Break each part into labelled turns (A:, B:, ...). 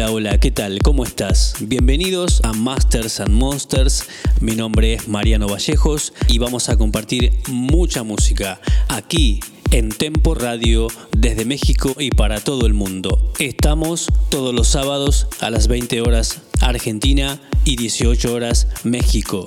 A: Hola, hola, ¿qué tal? ¿Cómo estás? Bienvenidos a Masters and Monsters. Mi nombre es Mariano Vallejos y vamos a compartir mucha música aquí en Tempo Radio desde México y para todo el mundo. Estamos todos los sábados a las 20 horas Argentina y 18 horas México.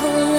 B: never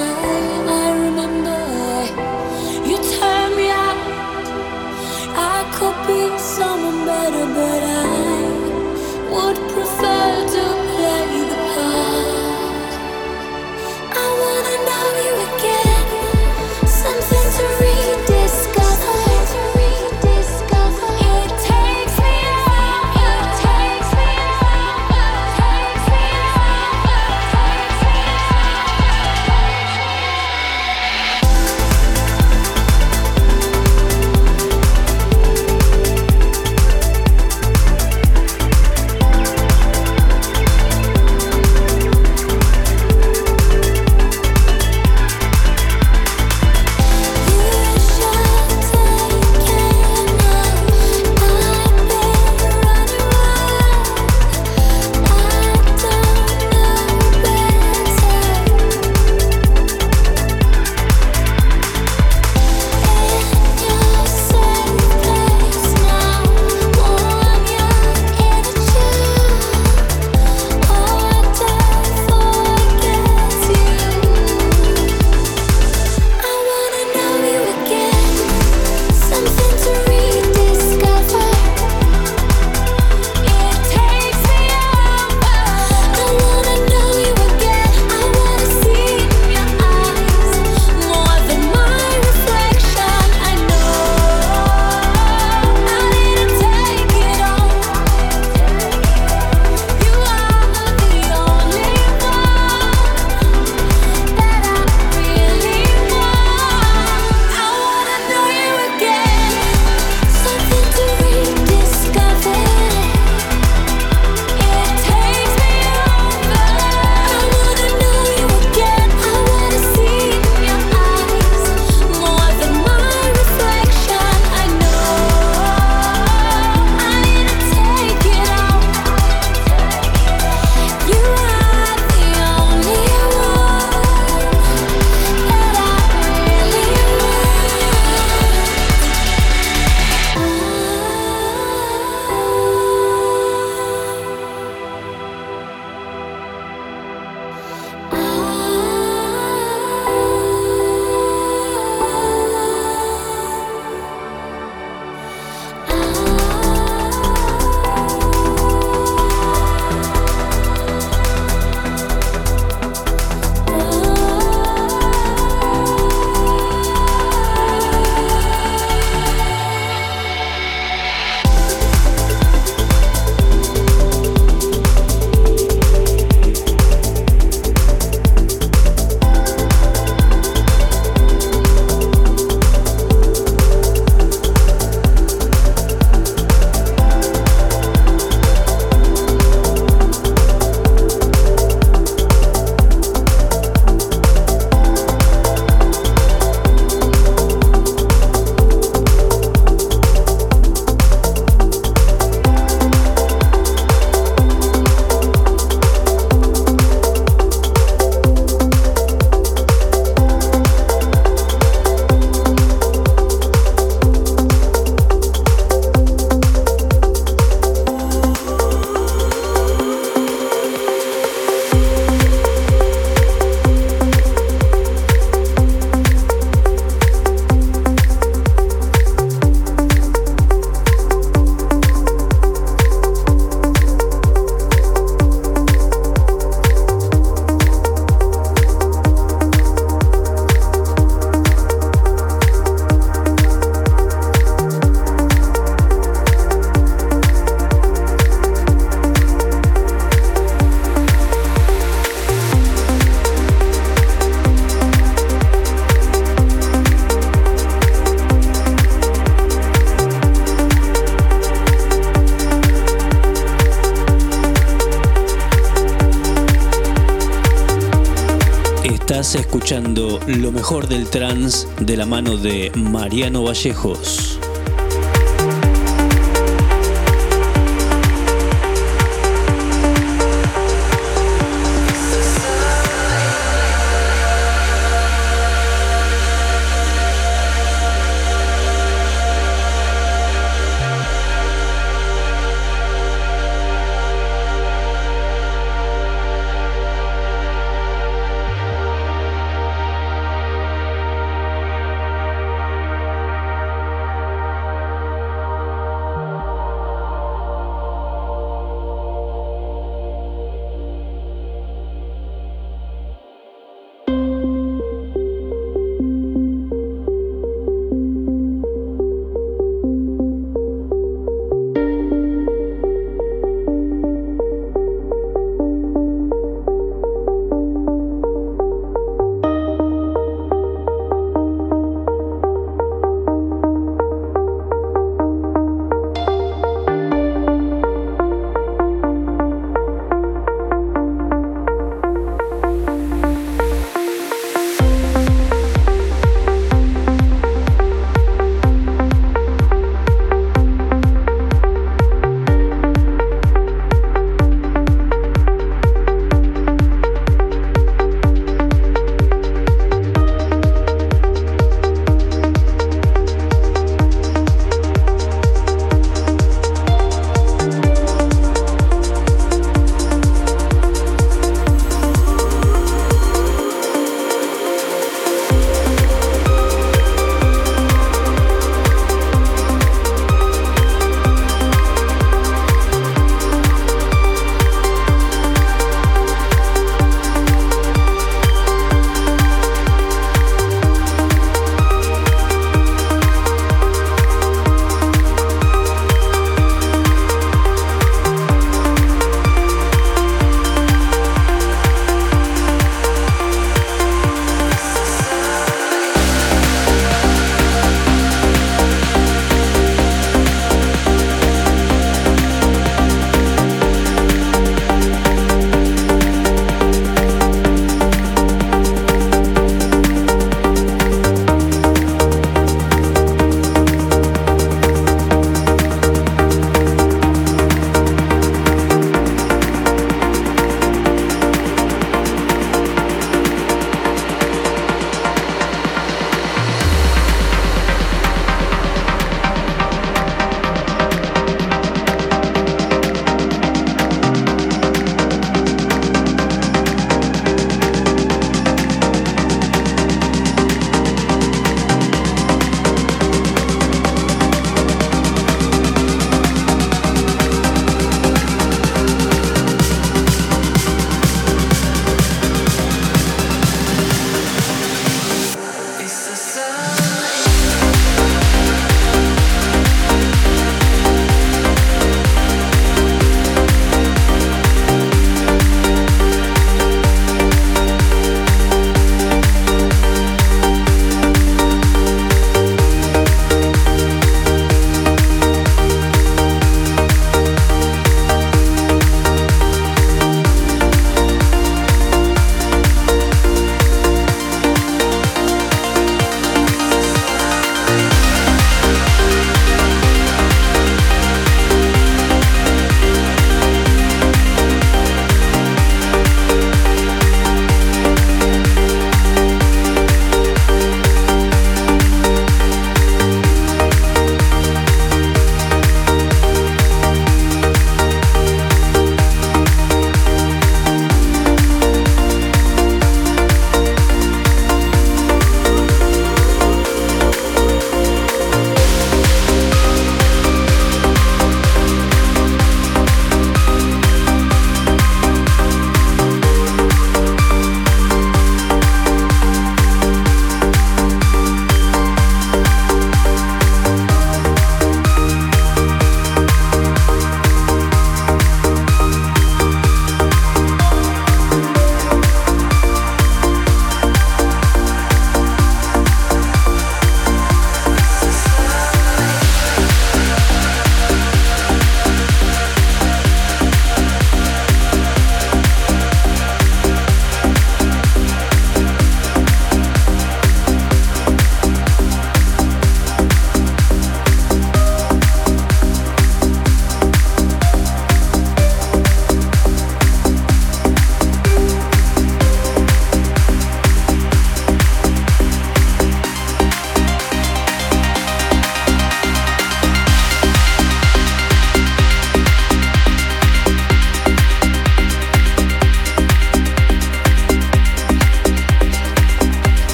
B: escuchando lo mejor del trance de la mano de Mariano Vallejos.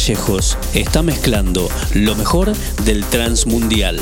C: Vallejos está mezclando lo mejor del Transmundial.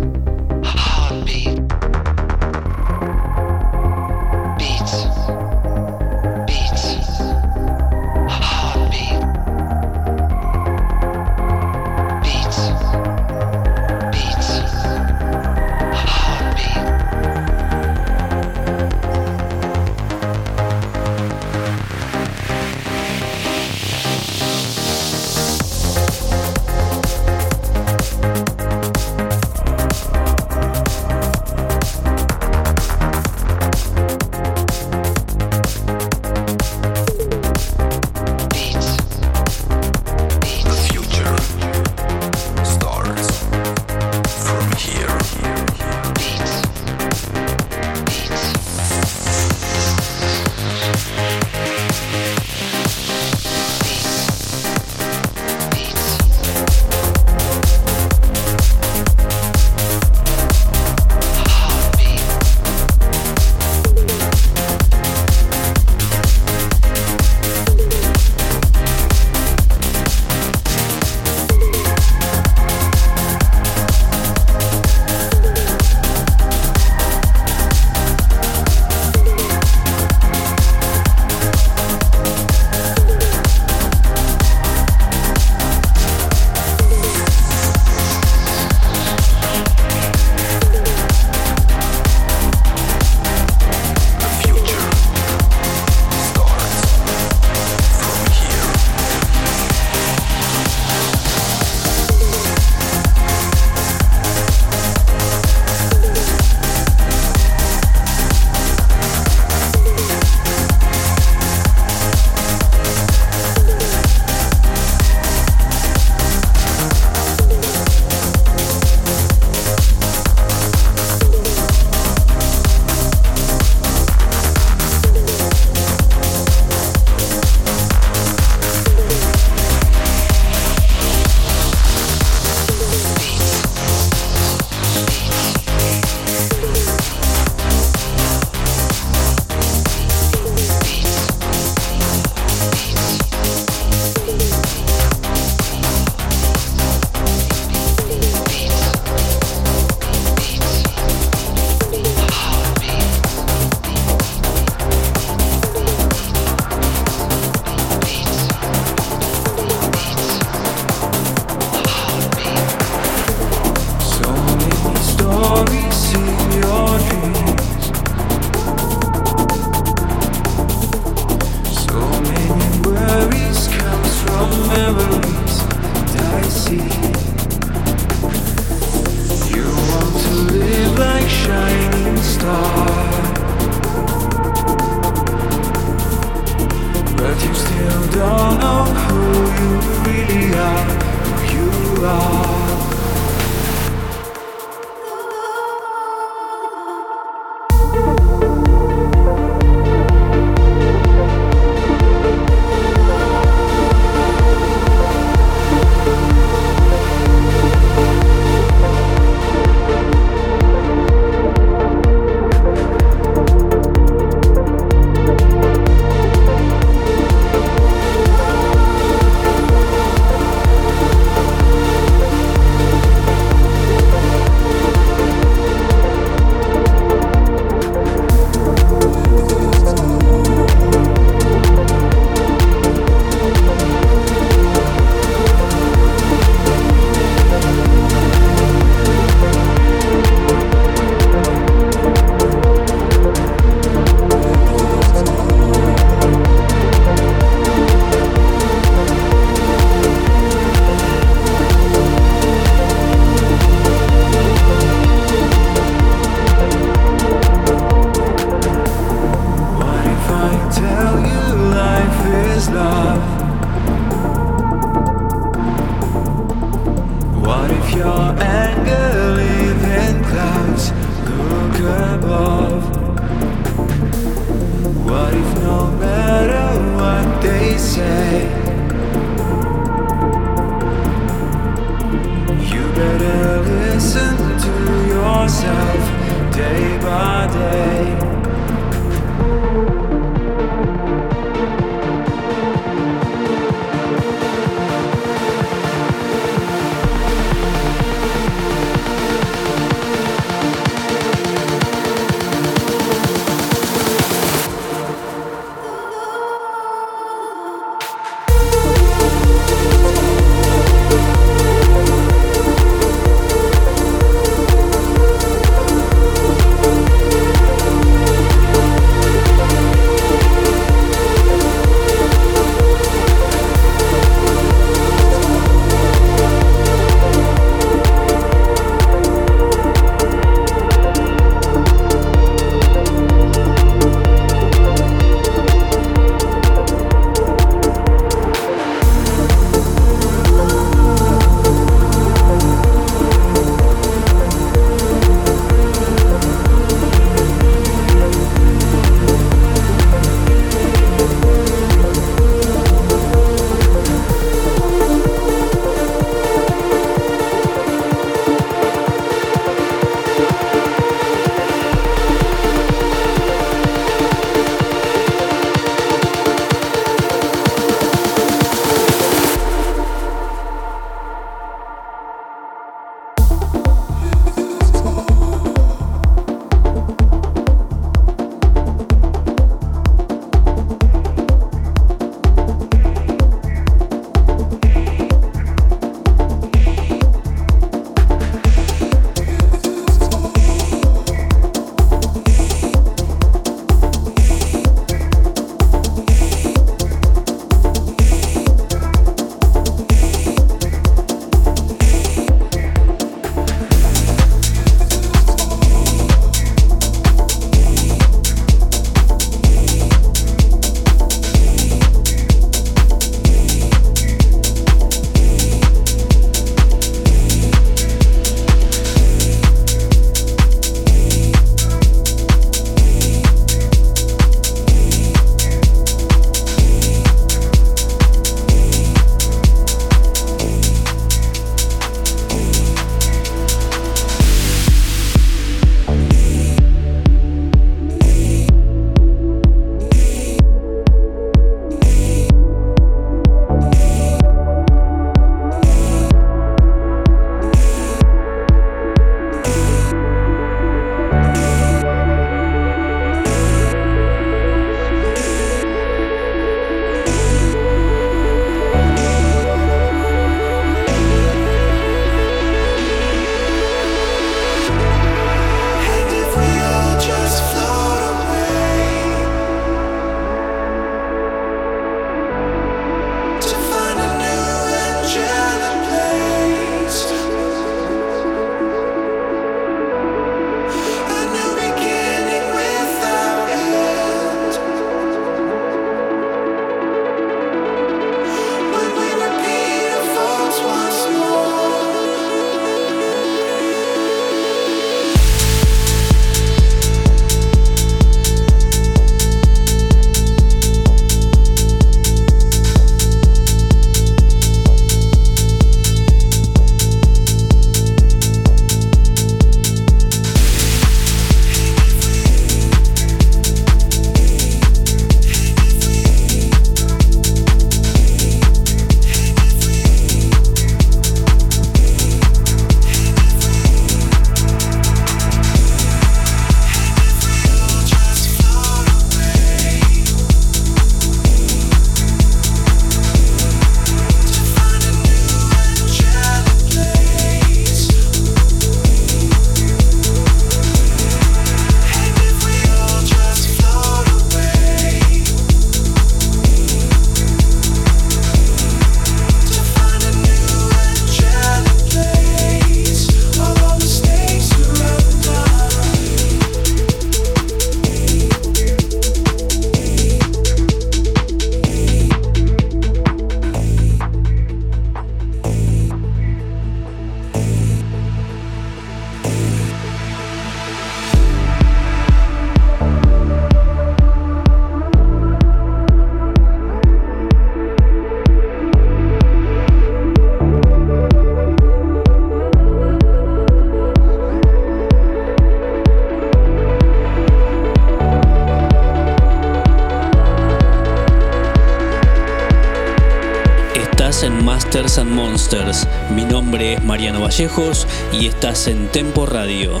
C: Mi nombre es Mariano Vallejos y estás en Tempo Radio.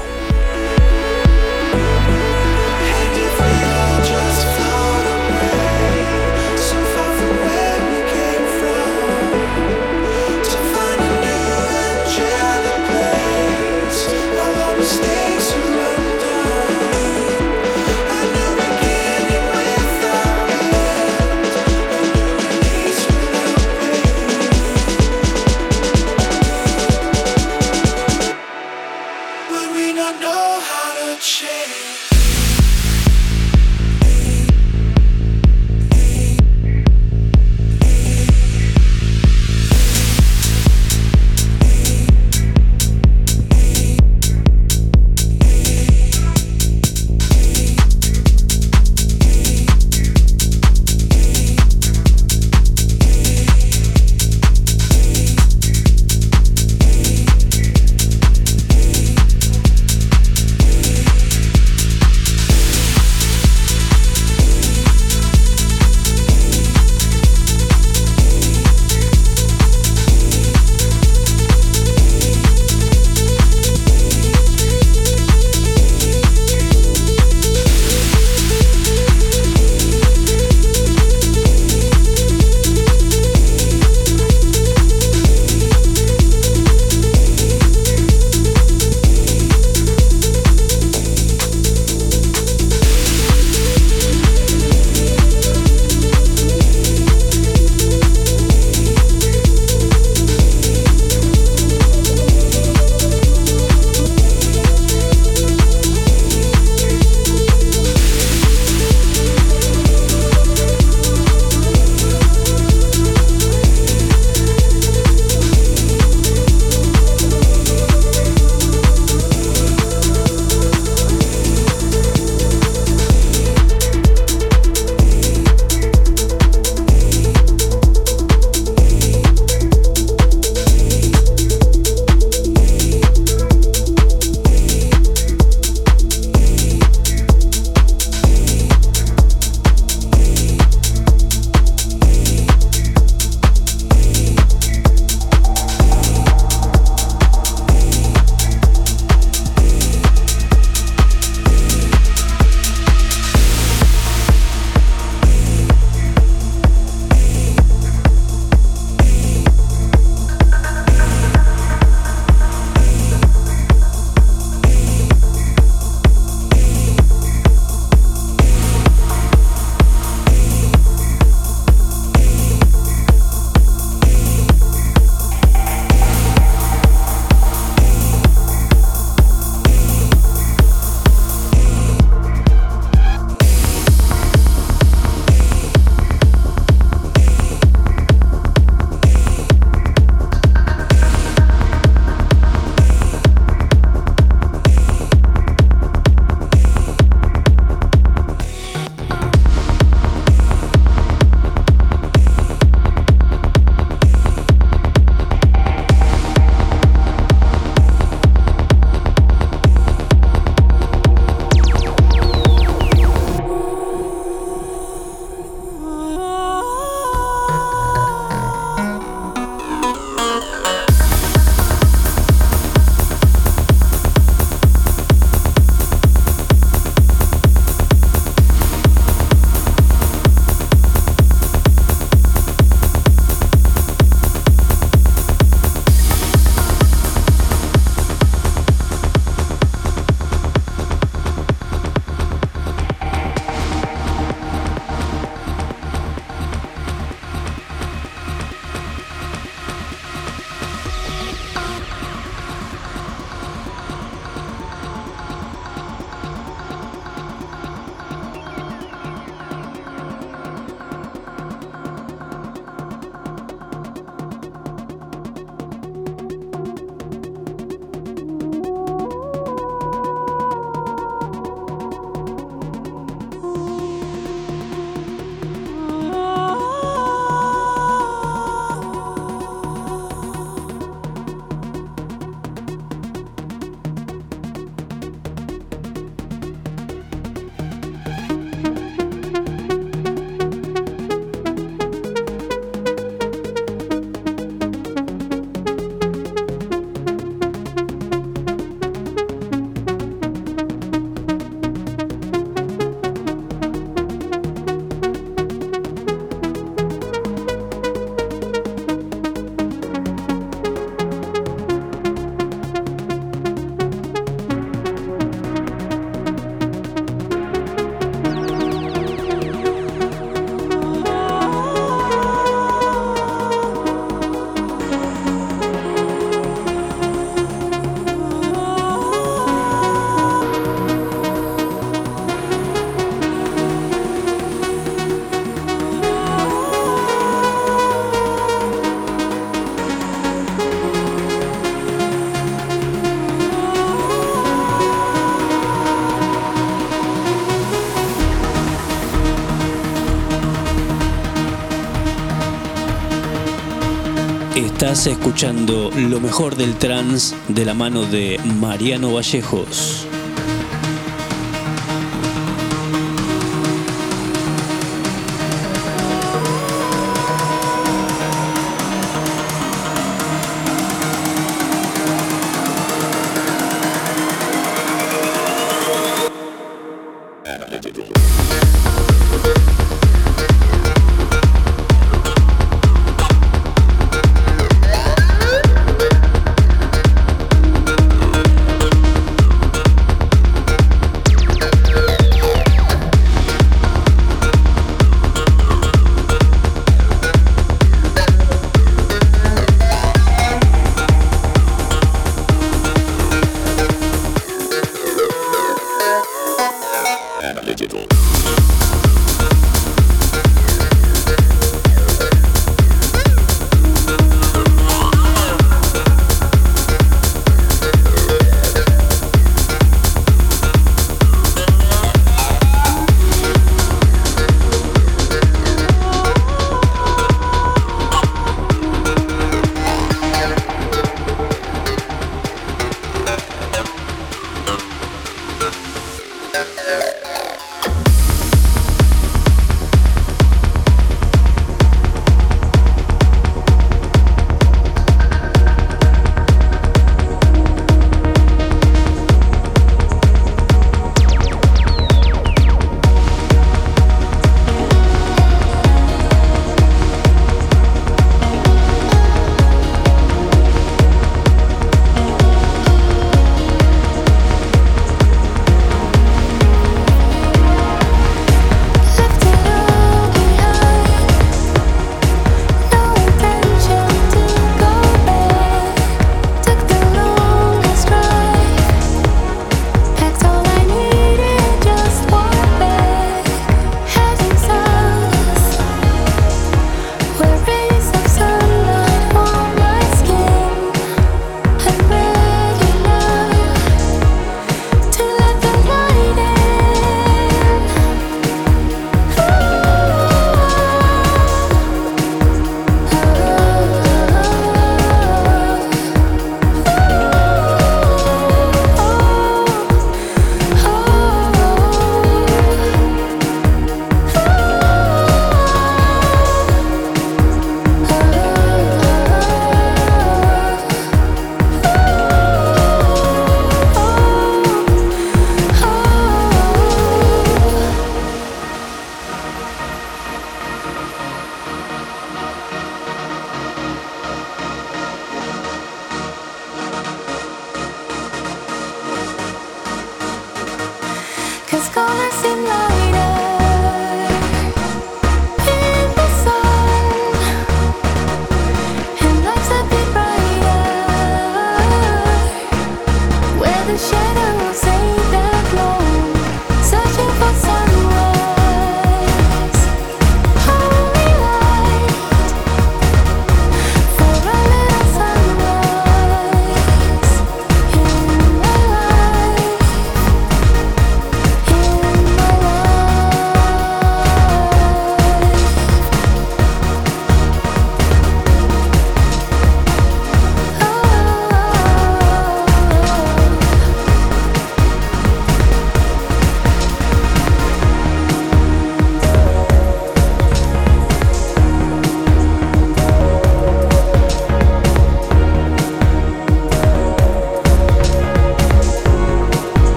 B: Estás escuchando lo mejor del trance de la mano de Mariano Vallejos.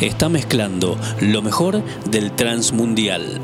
B: Está mezclando lo mejor del Transmundial.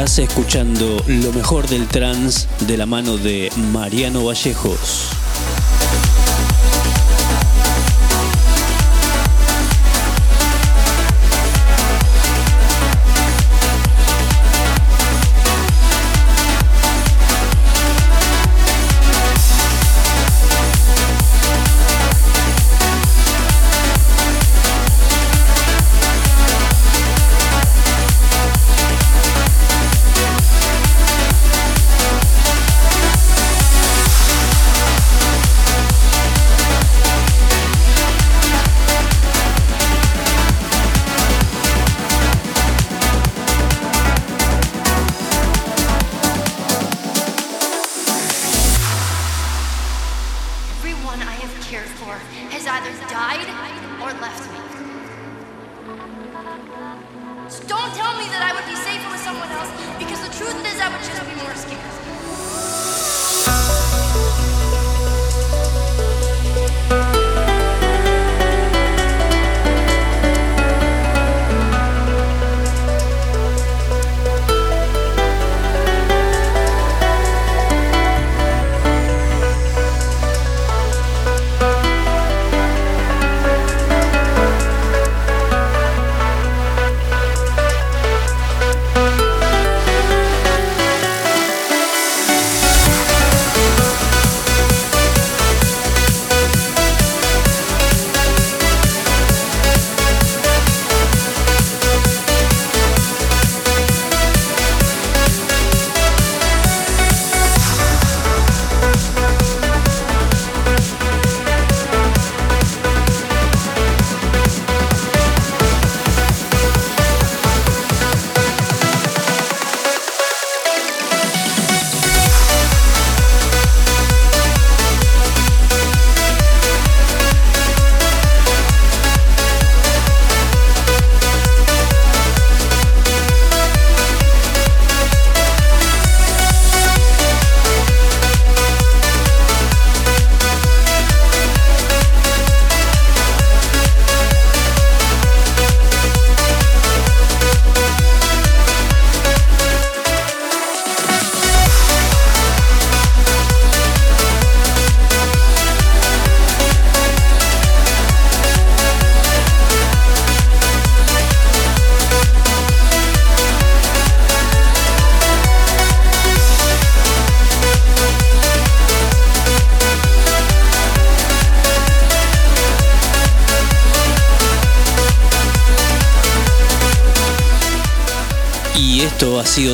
A: Estás escuchando lo mejor del trans de la mano de Mariano Vallejos.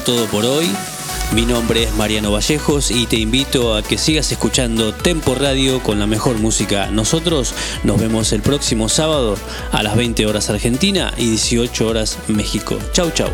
A: Todo por hoy. Mi nombre es Mariano Vallejos y te invito a que sigas escuchando Tempo Radio con la mejor música. Nosotros nos vemos el próximo sábado a las 20 horas Argentina y 18 horas México. Chau chau.